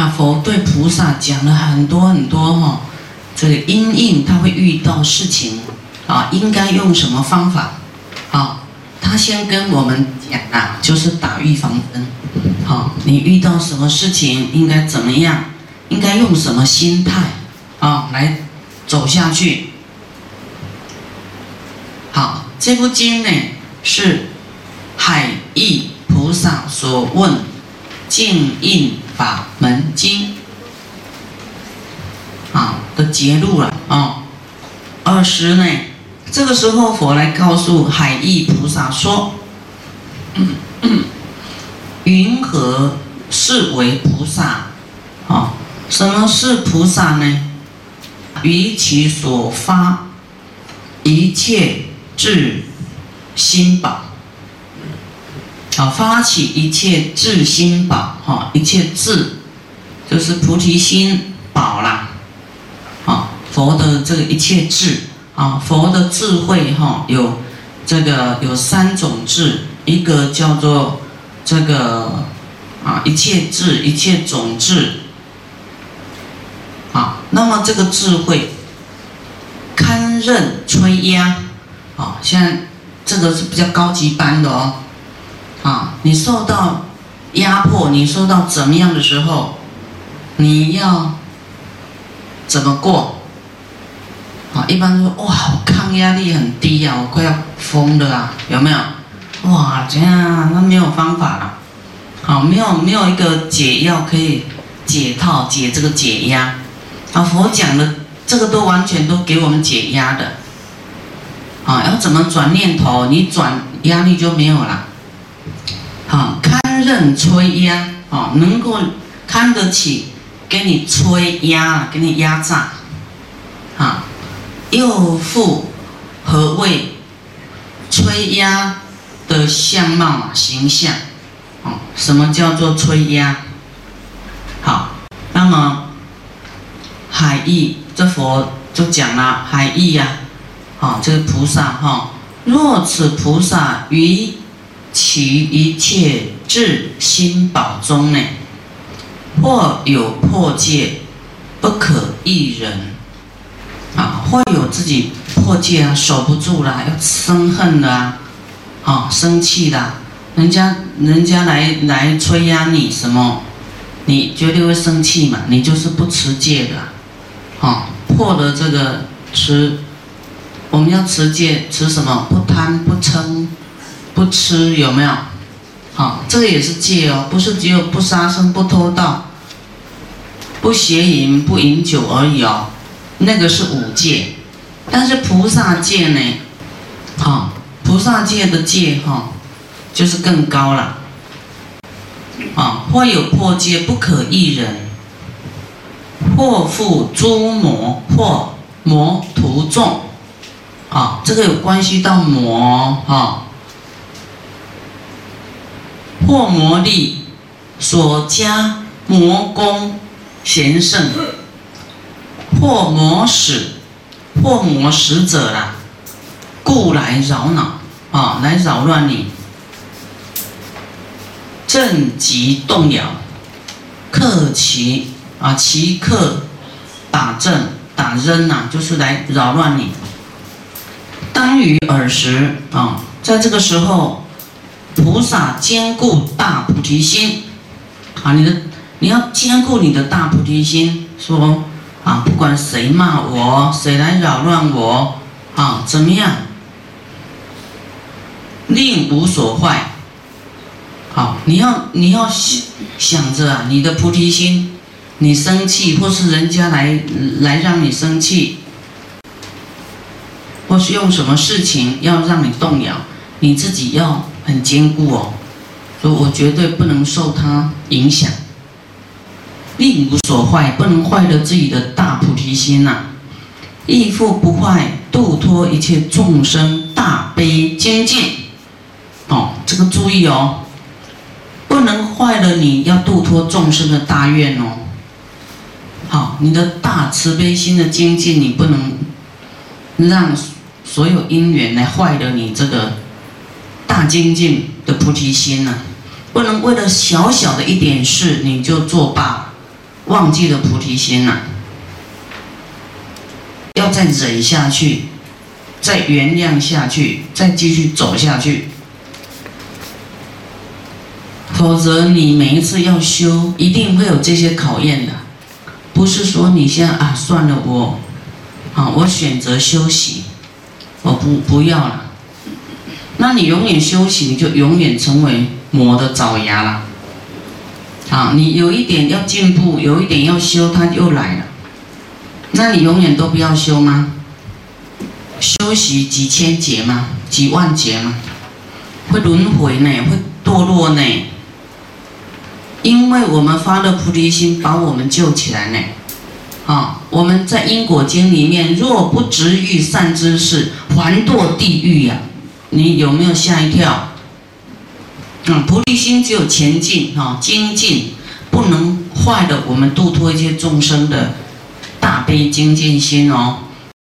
啊，佛对菩萨讲了很多很多哈，这个因应他会遇到事情啊，应该用什么方法啊？他先跟我们讲啊，就是打预防针，好，你遇到什么事情应该怎么样？应该用什么心态啊来走下去？好，这部经呢是海义菩萨所问静印法门经啊的结录了啊。二十呢，这个时候佛来告诉海义菩萨说：“云何是为菩萨？啊，什么是菩萨呢？于其所发一切。”智心宝，啊，发起一切智心宝，哈，一切智就是菩提心宝啦，啊，佛的这个一切智，啊，佛的智慧，哈，有这个有三种智，一个叫做这个啊一切智，一切种智，啊，那么这个智慧堪任吹压。啊，现在这个是比较高级班的哦。啊，你受到压迫，你受到怎么样的时候，你要怎么过？啊，一般说哇，我抗压力很低呀，我快要疯了啊，有没有？哇，这样那没有方法了。好，没有没有一个解药可以解套解这个解压。啊，佛讲的这个都完全都给我们解压的。啊，要怎么转念头？你转压力就没有了。任吹压，啊，能够看得起，给你吹压，给你压榨。啊，又复何谓吹压的相貌形象？哦，什么叫做吹压？好，那么海义这佛就讲了海义呀。啊，这个菩萨哈，若此菩萨于其一切至心宝中呢，或有破戒，不可一人啊，或有自己破戒啊，守不住啦，要生恨的啊，啊，生气的，人家人家来来催压你什么，你绝对会生气嘛，你就是不持戒的，啊，破了这个持。我们要持戒，持什么？不贪不嗔，不吃，有没有？好，这个也是戒哦，不是只有不杀生、不偷盗、不邪淫、不饮酒而已哦，那个是五戒。但是菩萨戒呢？好，菩萨戒的戒哈，就是更高了。啊，或有破戒，不可一人，或复诸魔，或魔徒众。啊，这个有关系到魔哈，破魔力所加魔功贤圣，破魔使，破魔使者啦，故来扰恼啊，来扰乱你，正极动摇，克其啊，其克打正打扔呐，就是来扰乱你。当于尔时啊，在这个时候，菩萨兼顾大菩提心啊，你的你要兼顾你的大菩提心，说啊，不管谁骂我，谁来扰乱我啊，怎么样，令无所坏。好，你要你要想想着啊，你的菩提心，你生气或是人家来来让你生气。或是用什么事情要让你动摇，你自己要很坚固哦。说我绝对不能受它影响，并无所坏，不能坏了自己的大菩提心呐。亦复不坏，度脱一切众生大悲精进。哦，这个注意哦，不能坏了你要度脱众生的大愿哦。好，你的大慈悲心的精进，你不能让。所有因缘来坏了你这个大精进的菩提心呢？不能为了小小的一点事你就作罢，忘记了菩提心了，要再忍下去，再原谅下去，再继续走下去。否则，你每一次要修，一定会有这些考验的。不是说你现在啊，算了，我，啊，我选择休息，我不不要了。那你永远修行，就永远成为魔的爪牙了。啊，你有一点要进步，有一点要修，它又来了。那你永远都不要修吗？修行几千劫吗？几万劫吗？会轮回呢？会堕落呢？因为我们发了菩提心，把我们救起来呢。啊，我们在因果经里面，若不执欲善知识，还堕地狱呀。你有没有吓一跳？嗯，菩提心只有前进哈，精进不能坏了我们度脱一切众生的大悲精进心哦。